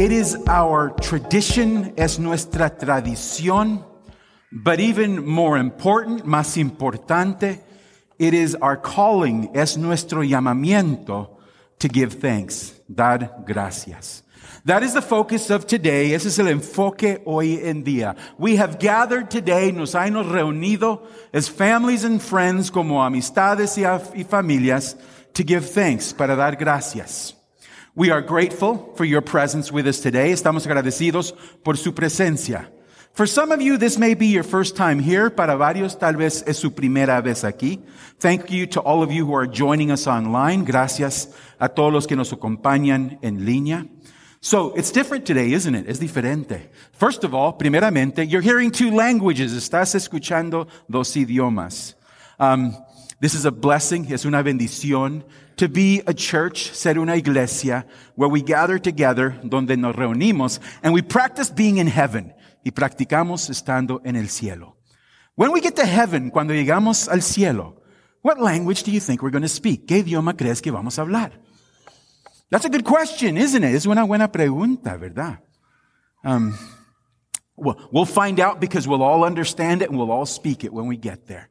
It is our tradition, es nuestra tradición, but even more important, más importante, it is our calling, es nuestro llamamiento to give thanks, dar gracias. That is the focus of today. Ese es el enfoque hoy en día. We have gathered today, nos hemos reunido as families and friends, como amistades y, y familias, to give thanks, para dar gracias. We are grateful for your presence with us today. Estamos agradecidos por su presencia. For some of you, this may be your first time here. Para varios, tal vez es su primera vez aquí. Thank you to all of you who are joining us online. Gracias a todos los que nos acompañan en línea. So, it's different today, isn't it? Es diferente. First of all, primeramente, you're hearing two languages. Estás escuchando dos idiomas. Um, this is a blessing, es una bendición to be a church, ser una iglesia, where we gather together, donde nos reunimos, and we practice being in heaven. Y practicamos estando en el cielo. When we get to heaven, cuando llegamos al cielo, what language do you think we're going to speak? ¿Qué idioma crees que vamos a hablar? That's a good question, isn't it? Es una buena pregunta, ¿verdad? Um, well, we'll find out because we'll all understand it and we'll all speak it when we get there.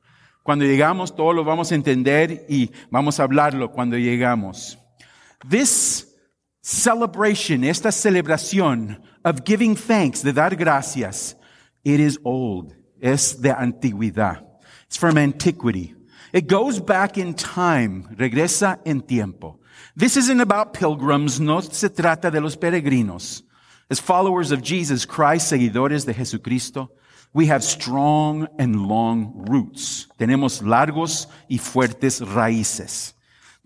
Cuando llegamos, todos lo vamos a entender y vamos a hablarlo cuando llegamos. This celebration, esta celebración of giving thanks, de dar gracias, it is old. Es de antigüedad. It's from antiquity. It goes back in time, regresa en tiempo. This isn't about pilgrims, no se trata de los peregrinos. As followers of Jesus Christ, seguidores de Jesucristo, we have strong and long roots. Tenemos largos y fuertes raíces.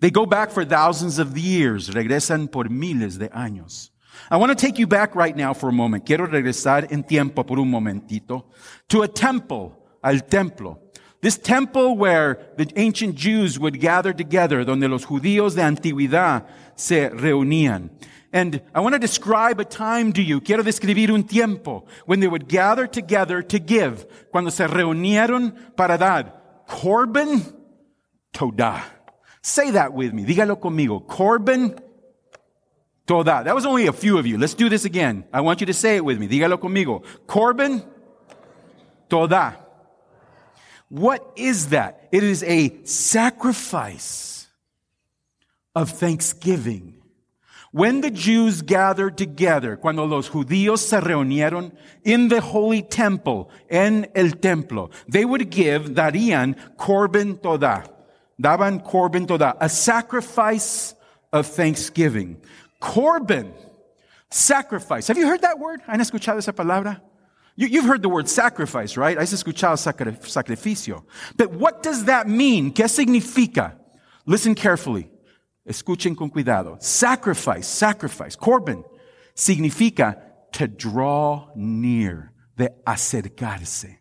They go back for thousands of years, regresan por miles de años. I want to take you back right now for a moment. Quiero regresar en tiempo por un momentito to a temple, al templo. This temple where the ancient Jews would gather together, donde los judíos de antigüedad se reunían. And I want to describe a time to you. Quiero describir un tiempo when they would gather together to give. Cuando se reunieron para dar. Korban Todah. Say that with me. Dígalo conmigo. Korban Todah. That was only a few of you. Let's do this again. I want you to say it with me. Dígalo conmigo. Korban Todah. What is that? It is a sacrifice of thanksgiving. When the Jews gathered together, cuando los judíos se reunieron in the holy temple, en el templo, they would give, darían korban todah. Daban korban todah, a sacrifice of thanksgiving. Korban, sacrifice. Have you heard that word? ¿Han escuchado esa palabra? You, have heard the word sacrifice, right? Has escuchado sacrificio. But what does that mean? ¿Qué significa? Listen carefully. Escuchen con cuidado. Sacrifice, sacrifice, korban, significa to draw near, de acercarse.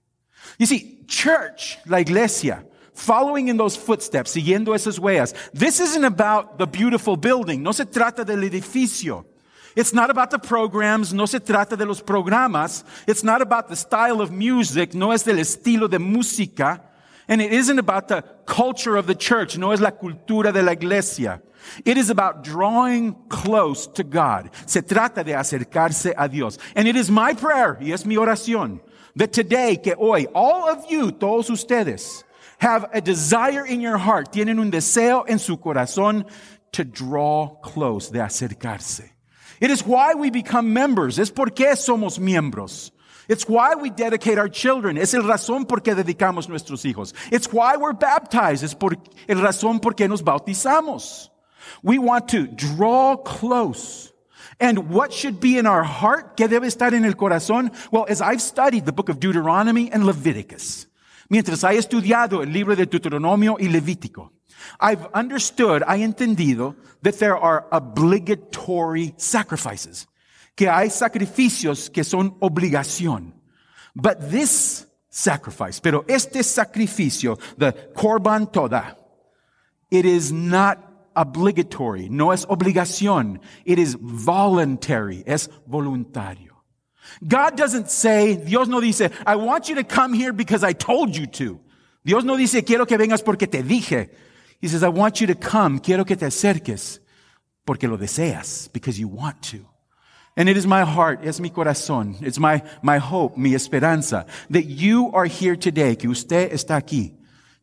You see, church, la iglesia, following in those footsteps, siguiendo esas huellas. This isn't about the beautiful building. No se trata del edificio. It's not about the programs, no se trata de los programas. It's not about the style of music, no es del estilo de música. And it isn't about the culture of the church, no es la cultura de la iglesia. It is about drawing close to God. Se trata de acercarse a Dios. And it is my prayer, y es mi oración, that today, que hoy, all of you, todos ustedes, have a desire in your heart, tienen un deseo en su corazón to draw close, de acercarse. It is why we become members. Es porque somos miembros. It's why we dedicate our children. Es el razón por qué dedicamos nuestros hijos. It's why we're baptized. Es por el razón por qué nos bautizamos. We want to draw close. And what should be in our heart? ¿Qué debe estar en el corazón? Well, as I've studied the book of Deuteronomy and Leviticus, mientras he estudiado el libro de Deuteronomio y Levítico, I've understood, I entendido that there are obligatory sacrifices. Que hay sacrificios que son obligación. But this sacrifice, pero este sacrificio, the korban toda, it is not obligatory, no es obligación. It is voluntary, es voluntario. God doesn't say, Dios no dice, I want you to come here because I told you to. Dios no dice, quiero que vengas porque te dije. He says, I want you to come, quiero que te acerques porque lo deseas, because you want to. And it is my heart, es mi corazón, it's my, my hope, mi esperanza, that you are here today, que usted está aquí,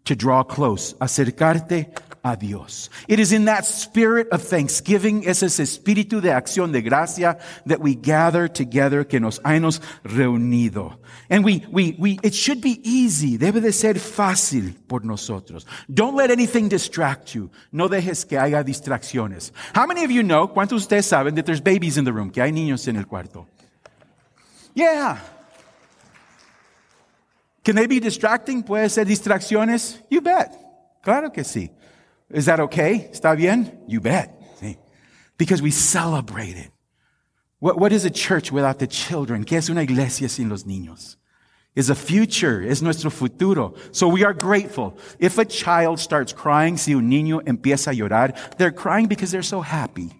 to draw close, acercarte a Dios. It is in that spirit of thanksgiving, es ese espíritu de acción de gracia that we gather together, que nos hemos reunido. And we, we, we, it should be easy, debe de ser fácil por nosotros. Don't let anything distract you. No dejes que haya distracciones. How many of you know, cuántos de ustedes saben that there's babies in the room, que hay niños en el cuarto? Yeah. Can they be distracting? ¿Puede ser distracciones? You bet. Claro que sí. Is that okay? ¿Está bien? You bet. See? Because we celebrate it. What, what is a church without the children? ¿Qué es una iglesia sin los niños? Is a future, es nuestro futuro. So we are grateful. If a child starts crying, si un niño empieza a llorar, they're crying because they're so happy.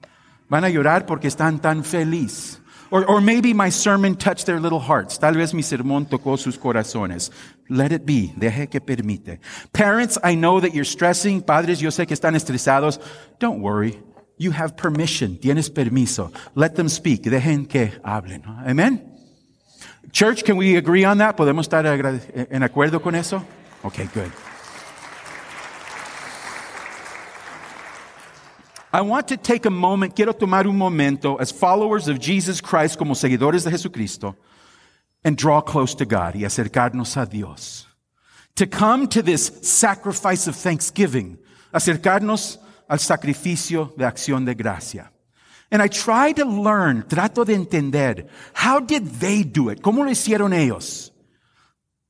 Van a llorar porque están tan feliz. Or, or maybe my sermon touched their little hearts. Tal vez mi sermón tocó sus corazones. Let it be. Deje que permite. Parents, I know that you're stressing. Padres, yo sé que están estresados. Don't worry. You have permission. Tienes permiso. Let them speak. Dejen que hablen. Amen? Church, can we agree on that? ¿Podemos estar en acuerdo con eso? Okay, good. I want to take a moment, quiero tomar un momento as followers of Jesus Christ, como seguidores de Jesucristo, and draw close to God y acercarnos a Dios. To come to this sacrifice of thanksgiving, acercarnos al sacrificio de acción de gracia. And I try to learn, trato de entender, how did they do it? ¿Cómo lo hicieron ellos?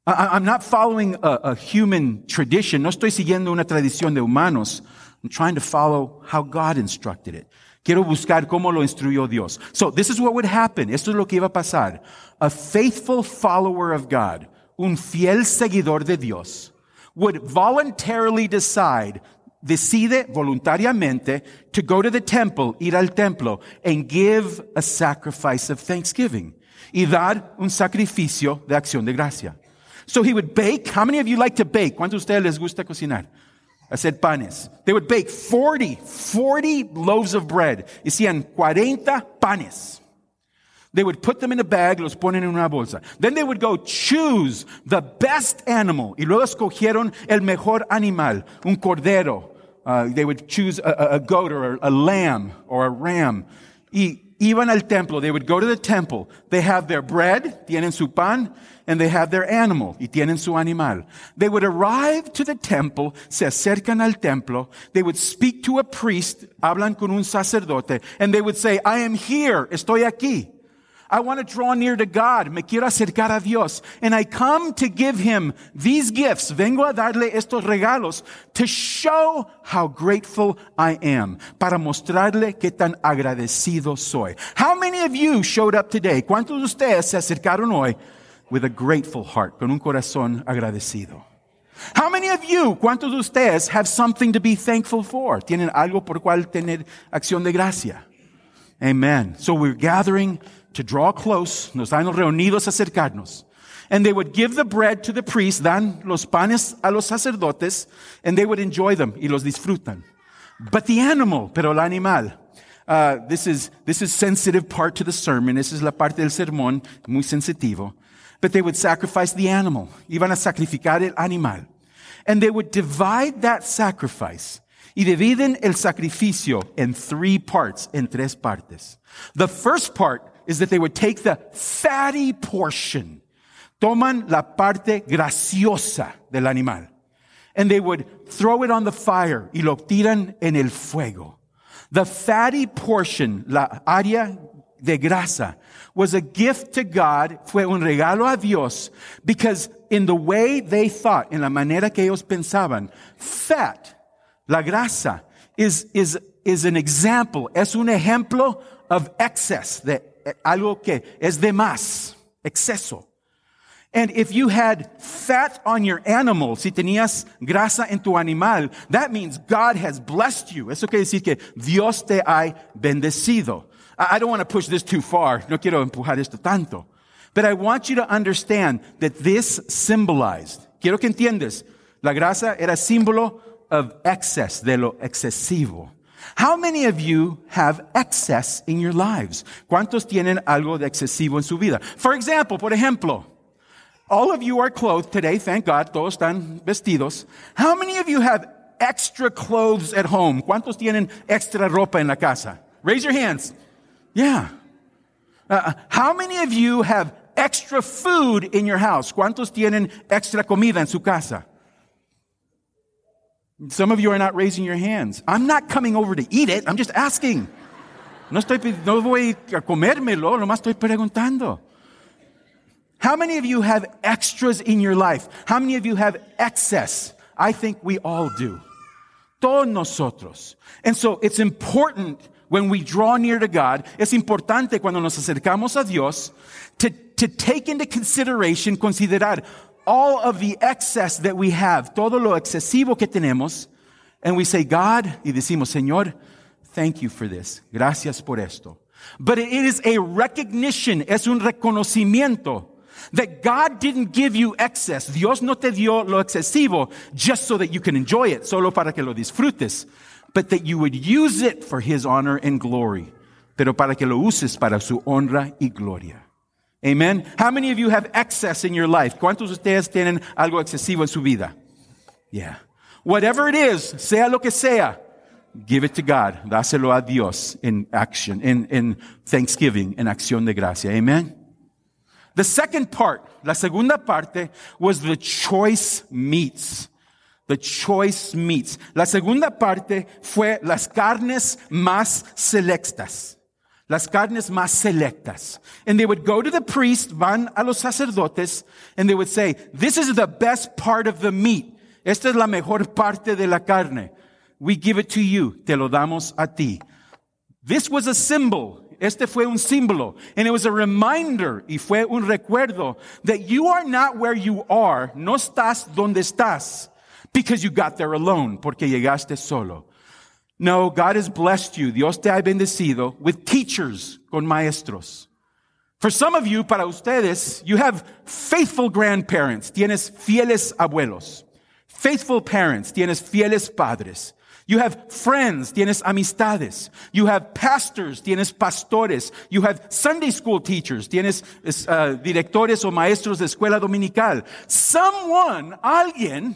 I, am not following a, a human tradition, no estoy siguiendo una tradición de humanos. I'm trying to follow how God instructed it. Quiero buscar cómo lo instruyó Dios. So this is what would happen. Esto es lo que iba a pasar. A faithful follower of God, un fiel seguidor de Dios, would voluntarily decide, decide voluntariamente to go to the temple, ir al templo, and give a sacrifice of thanksgiving. Y dar un sacrificio de acción de gracia. So he would bake. How many of you like to bake? ¿Cuántos de ustedes les gusta cocinar? I said panes. They would bake 40, 40 loaves of bread. Hacían 40 panes. They would put them in a bag, los ponen en una bolsa. Then they would go choose the best animal. Y luego escogieron el mejor animal, un cordero. Uh, they would choose a, a goat or a, lamb or a ram. Y iban al templo. They would go to the temple. They have their bread, tienen su pan, and they have their animal, y tienen su animal. They would arrive to the temple, se acercan al templo, they would speak to a priest, hablan con un sacerdote, and they would say, I am here, estoy aquí. I want to draw near to God. Me quiero acercar a Dios. And I come to give him these gifts. Vengo a darle estos regalos to show how grateful I am. Para mostrarle qué tan agradecido soy. How many of you showed up today? ¿Cuántos de ustedes se acercaron hoy with a grateful heart? Con un corazón agradecido. How many of you, cuántos de ustedes have something to be thankful for? Tienen algo por cual tener acción de gracia. Amen. So we're gathering to draw close, nos han reunidos acercarnos. And they would give the bread to the priest, dan los panes a los sacerdotes, and they would enjoy them y los disfrutan. But the animal, pero el animal, uh, this is this is sensitive part to the sermon. This is la parte del sermón muy sensitivo. But they would sacrifice the animal. Iban a sacrificar el animal. And they would divide that sacrifice. Y dividen el sacrificio en three parts, en tres partes. The first part is that they would take the fatty portion, toman la parte graciosa del animal, and they would throw it on the fire y lo tiran en el fuego. The fatty portion, la área de grasa, was a gift to God, fue un regalo a Dios, because in the way they thought, in la manera que ellos pensaban, fat, la grasa, is, is, is an example, es un ejemplo of excess, de algo que es de más, exceso. And if you had fat on your animal, si tenías grasa en tu animal, that means God has blessed you. Eso quiere decir que Dios te ha bendecido. I don't want to push this too far. No quiero empujar esto tanto. But I want you to understand that this symbolized, quiero que entiendas, la grasa era símbolo of excess, de lo excesivo. How many of you have excess in your lives? ¿Cuántos tienen algo de excesivo en su vida? For example, por ejemplo, all of you are clothed today, thank God, todos están vestidos. How many of you have extra clothes at home? ¿Cuántos tienen extra ropa en la casa? Raise your hands. Yeah. Uh, how many of you have extra food in your house? ¿Cuántos tienen extra comida en su casa? Some of you are not raising your hands. I'm not coming over to eat it. I'm just asking. No estoy, no voy a comérmelo, nomás estoy preguntando. How many of you have extras in your life? How many of you have excess? I think we all do. Todos nosotros. And so it's important when we draw near to God, es importante cuando nos acercamos a Dios to, to take into consideration, considerar all of the excess that we have, todo lo excesivo que tenemos, and we say, God, y decimos, Señor, thank you for this. Gracias por esto. But it is a recognition, es un reconocimiento that God didn't give you excess. Dios no te dio lo excesivo just so that you can enjoy it, solo para que lo disfrutes, but that you would use it for His honor and glory, pero para que lo uses para su honra y gloria. Amen. How many of you have excess in your life? ¿Cuántos de ustedes tienen algo excesivo en su vida? Yeah. Whatever it is, sea lo que sea, give it to God. Dáselo a Dios in action, in, in thanksgiving, in acción de gracia. Amen. The second part, la segunda parte, was the choice meats. The choice meats. La segunda parte fue las carnes más selectas. Las carnes más selectas. And they would go to the priest, van a los sacerdotes, and they would say, this is the best part of the meat. Esta es la mejor parte de la carne. We give it to you. Te lo damos a ti. This was a symbol. Este fue un símbolo. And it was a reminder, y fue un recuerdo, that you are not where you are. No estás donde estás. Because you got there alone. Porque llegaste solo. No, God has blessed you. Dios te ha bendecido with teachers, con maestros. For some of you, para ustedes, you have faithful grandparents. Tienes fieles abuelos. Faithful parents. Tienes fieles padres. You have friends, tienes amistades. You have pastors, tienes pastores. You have Sunday school teachers, tienes uh, directores o maestros de escuela dominical. Someone, alguien,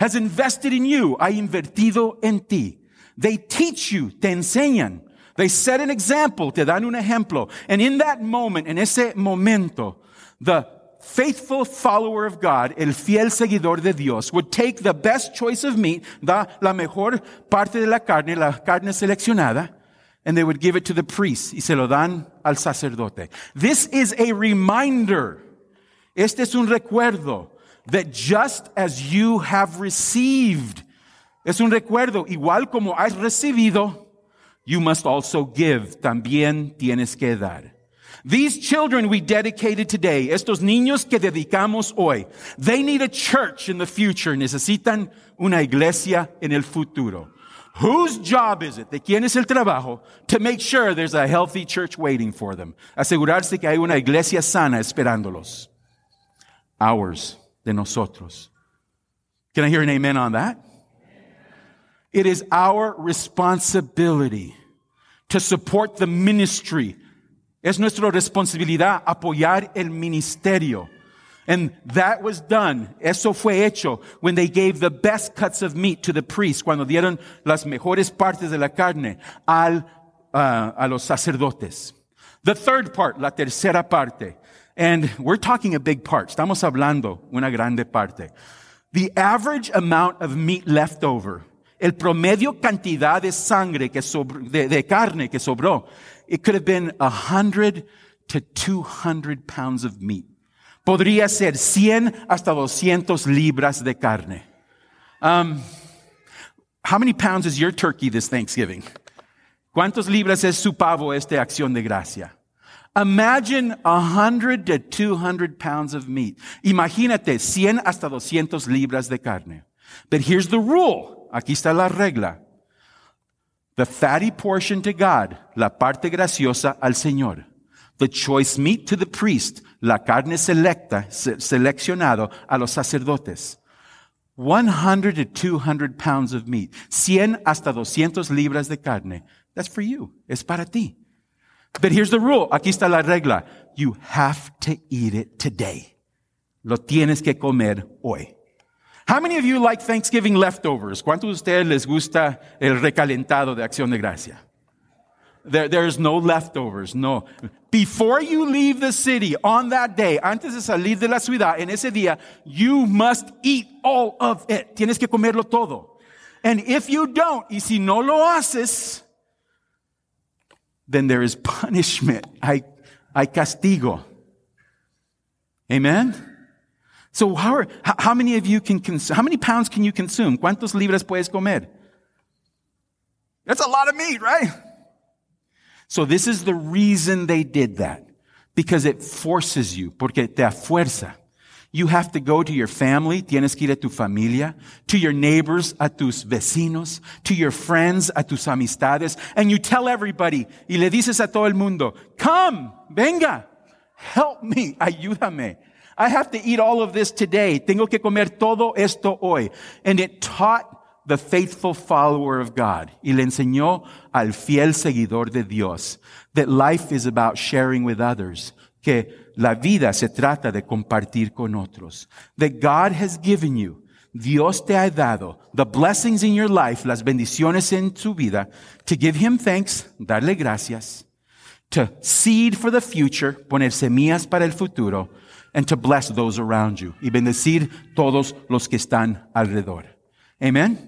has invested in you, ha invertido en ti. They teach you, te enseñan. They set an example, te dan un ejemplo. And in that moment, en ese momento, the faithful follower of God, el fiel seguidor de Dios, would take the best choice of meat, da la mejor parte de la carne, la carne seleccionada, and they would give it to the priest y se lo dan al sacerdote. This is a reminder. Este es un recuerdo that just as you have received, es un recuerdo, igual como has recibido, you must also give. También tienes que dar. These children we dedicated today, estos niños que dedicamos hoy, they need a church in the future. Necesitan una iglesia en el futuro. Whose job is it? ¿De quién es el trabajo? To make sure there's a healthy church waiting for them. Asegurarse que hay una iglesia sana esperándolos. Ours, de nosotros. Can I hear an amen on that? It is our responsibility to support the ministry Es nuestra responsabilidad apoyar el ministerio. And that was done. Eso fue hecho when they gave the best cuts of meat to the priest, cuando dieron las mejores partes de la carne al, uh, a los sacerdotes. The third part, la tercera parte. And we're talking a big part. Estamos hablando una grande parte. The average amount of meat left over, el promedio cantidad de sangre que sobró, de, carne que sobró, it could have been a hundred to 200 pounds of meat. Podría ser 100 hasta 200 libras de carne. Um, how many pounds is your turkey this Thanksgiving? ¿Cuántos libras es su pavo esta acción de gracia? Imagine 100 to 200 pounds of meat. Imagínate 100 hasta 200 libras de carne. But here's the rule. Aquí está la regla. The fatty portion to God, la parte graciosa al Señor. The choice meat to the priest, la carne selecta, seleccionado a los sacerdotes. 100 to 200 pounds of meat. 100 hasta 200 libras de carne. That's for you. Es para ti. But here's the rule. Aquí está la regla. You have to eat it today. Lo tienes que comer hoy. How many of you like Thanksgiving leftovers? ¿Cuántos de ustedes les gusta el recalentado de acción de gracia? There, there's no leftovers, no. Before you leave the city on that day, antes de salir de la ciudad, en ese día, you must eat all of it. Tienes que comerlo todo. And if you don't, y si no lo haces, then there is punishment. Hay, hay castigo. Amen? So how, are, how many of you can consume, how many pounds can you consume? ¿Cuántos libras puedes comer? That's a lot of meat, right? So this is the reason they did that. Because it forces you, porque te fuerza. You have to go to your family, tienes que ir a tu familia, to your neighbors, a tus vecinos, to your friends, a tus amistades, and you tell everybody, y le dices a todo el mundo, come, venga, help me, ayúdame. I have to eat all of this today. Tengo que comer todo esto hoy. And it taught the faithful follower of God. Y le enseñó al fiel seguidor de Dios that life is about sharing with others. Que la vida se trata de compartir con otros. That God has given you, Dios te ha dado the blessings in your life, las bendiciones en tu vida, to give Him thanks, darle gracias, to seed for the future, poner semillas para el futuro, and to bless those around you. Y bendecir todos los que están alrededor. Amen?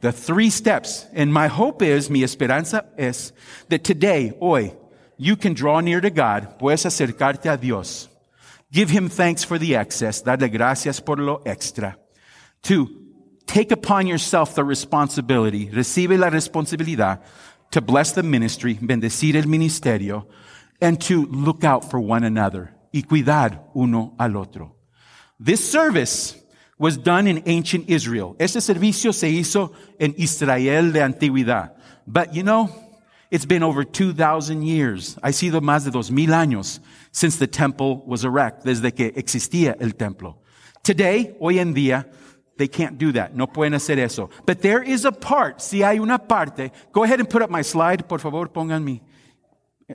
The three steps. And my hope is, mi esperanza es, that today, hoy, you can draw near to God, puedes acercarte a Dios. Give Him thanks for the excess, darle gracias por lo extra. Two, take upon yourself the responsibility, recibe la responsabilidad to bless the ministry, bendecir el ministerio, and to look out for one another y cuidar uno al otro. This service was done in ancient Israel. Este servicio se hizo en Israel de antigüedad. But you know, it's been over 2,000 years. Ha sido más de dos mil años since the temple was erect, desde que existía el templo. Today, hoy en día, they can't do that. No pueden hacer eso. But there is a part, si hay una parte, go ahead and put up my slide, por favor, pongan mi,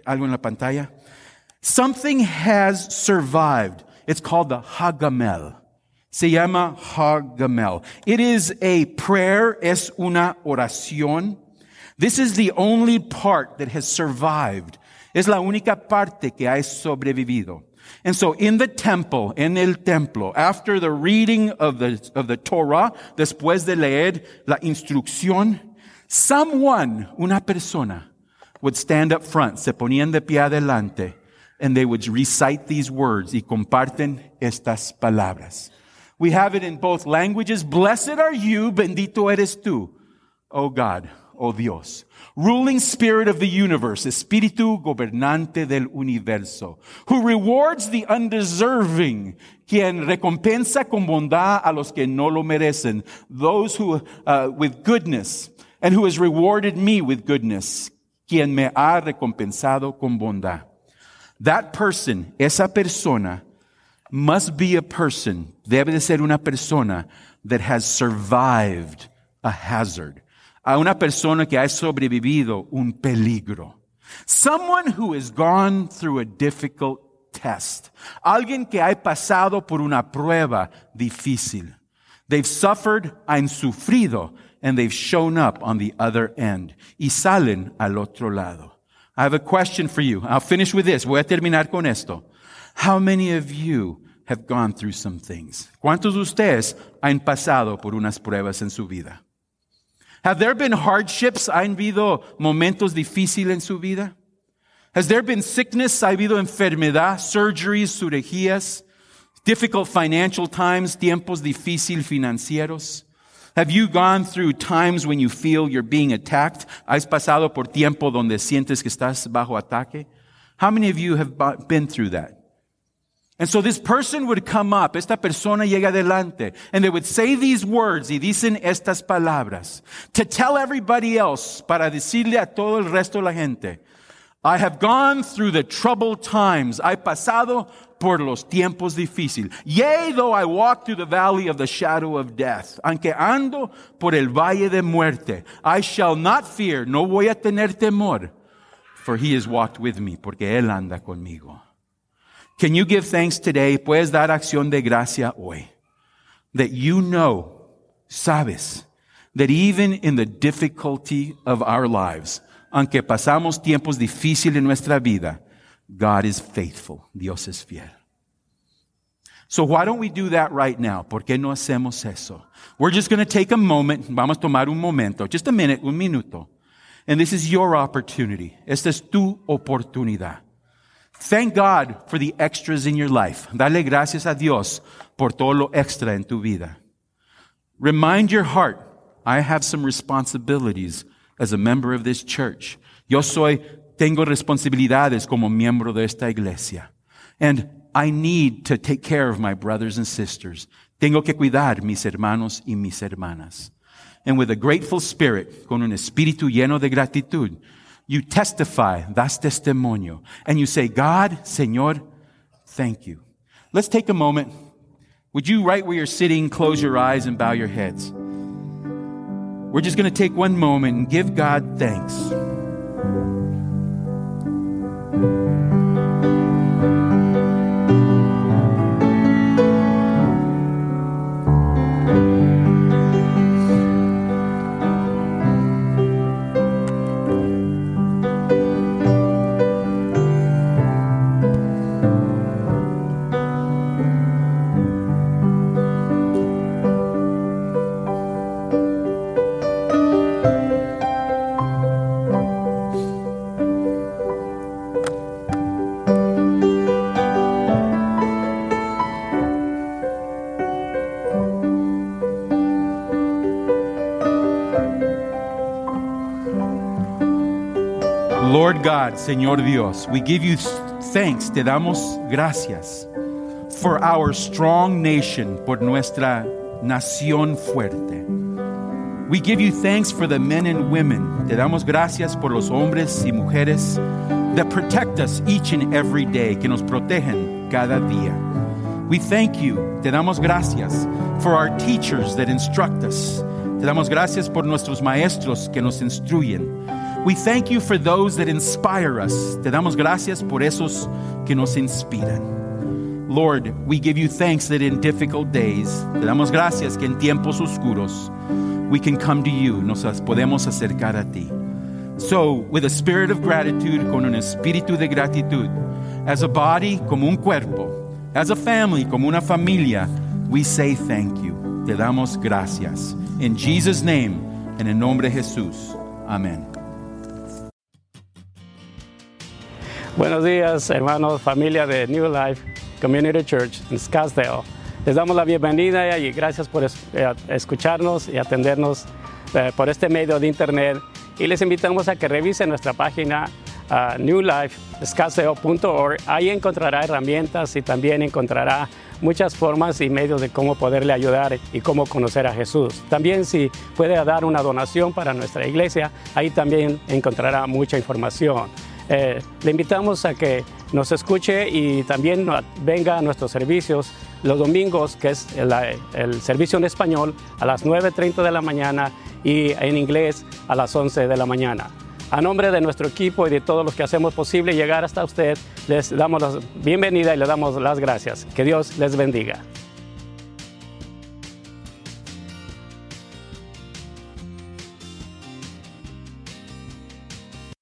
algo en la pantalla. Something has survived. It's called the Hagamel. Se llama Hagamel. It is a prayer, es una oración. This is the only part that has survived. Es la única parte que ha sobrevivido. And so in the temple, en el templo, after the reading of the, of the Torah, después de leer la instrucción, someone, una persona, would stand up front, se ponían de pie adelante, and they would recite these words y comparten estas palabras. We have it in both languages. Blessed are you, bendito eres tú, O God, O Dios. Ruling spirit of the universe, espíritu gobernante del universo, who rewards the undeserving, quien recompensa con bondad a los que no lo merecen, those who, uh, with goodness, and who has rewarded me with goodness, quien me ha recompensado con bondad. That person, esa persona, must be a person, debe de ser una persona that has survived a hazard. A una persona que ha sobrevivido un peligro. Someone who has gone through a difficult test. Alguien que ha pasado por una prueba difícil. They've suffered, han sufrido, and they've shown up on the other end. Y salen al otro lado. I have a question for you. I'll finish with this. Voy a terminar con esto. How many of you have gone through some things? ¿Cuántos de ustedes han pasado por unas pruebas en su vida? Have there been hardships? ¿Han habido momentos difíciles en su vida? Has there been sickness? ¿Ha habido enfermedad, surgeries, cirugías, difficult financial times, tiempos difíciles financieros? Have you gone through times when you feel you're being attacked? ¿Has pasado por tiempo donde sientes que estás bajo ataque? How many of you have been through that? And so this person would come up, esta persona llega adelante, and they would say these words y dicen estas palabras to tell everybody else, para decirle a todo el resto de la gente, I have gone through the troubled times. I pasado por los tiempos difíciles. Yea, though I walk through the valley of the shadow of death. Aunque ando por el valle de muerte, I shall not fear, no voy a tener temor, for he has walked with me, porque él anda conmigo. Can you give thanks today? Puedes dar acción de gracia hoy. That you know, sabes, that even in the difficulty of our lives, aunque pasamos tiempos difíciles en nuestra vida, God is faithful. Dios es fiel. So why don't we do that right now? ¿Por qué no hacemos eso? We're just going to take a moment. Vamos a tomar un momento. Just a minute, un minuto. And this is your opportunity. Esta es tu oportunidad. Thank God for the extras in your life. Dale gracias a Dios por todo lo extra en tu vida. Remind your heart, I have some responsibilities as a member of this church. Yo soy tengo responsabilidades como miembro de esta iglesia. And I need to take care of my brothers and sisters. Tengo que cuidar mis hermanos y mis hermanas. And with a grateful spirit, con un espíritu lleno de gratitud, you testify, das testimonio, and you say, God, Señor, thank you. Let's take a moment. Would you, right where you're sitting, close your eyes and bow your heads? We're just going to take one moment and give God thanks. Lord God, Señor Dios, we give you thanks, te damos gracias for our strong nation, por nuestra nación fuerte. We give you thanks for the men and women. Te damos gracias por los hombres y mujeres that protect us each and every day, que nos protegen cada día. We thank you, te damos gracias for our teachers that instruct us. Te damos gracias por nuestros maestros que nos instruyen. We thank you for those that inspire us. Te damos gracias por esos que nos inspiran. Lord, we give you thanks that in difficult days, te damos gracias que en tiempos oscuros, we can come to you, nos podemos acercar a ti. So, with a spirit of gratitude, con un espíritu de gratitud, as a body, como un cuerpo, as a family, como una familia, we say thank you. Te damos gracias. In Jesus' name, and in nombre de Jesús. Amén. Buenos días, hermanos, familia de New Life Community Church en Scottsdale. Les damos la bienvenida y gracias por escucharnos y atendernos eh, por este medio de internet. Y les invitamos a que revisen nuestra página uh, newlifescottsdale.org. Ahí encontrará herramientas y también encontrará muchas formas y medios de cómo poderle ayudar y cómo conocer a Jesús. También si puede dar una donación para nuestra iglesia, ahí también encontrará mucha información. Eh, le invitamos a que nos escuche y también venga a nuestros servicios los domingos, que es el, el servicio en español a las 9.30 de la mañana y en inglés a las 11 de la mañana. A nombre de nuestro equipo y de todos los que hacemos posible llegar hasta usted, les damos la bienvenida y le damos las gracias. Que Dios les bendiga.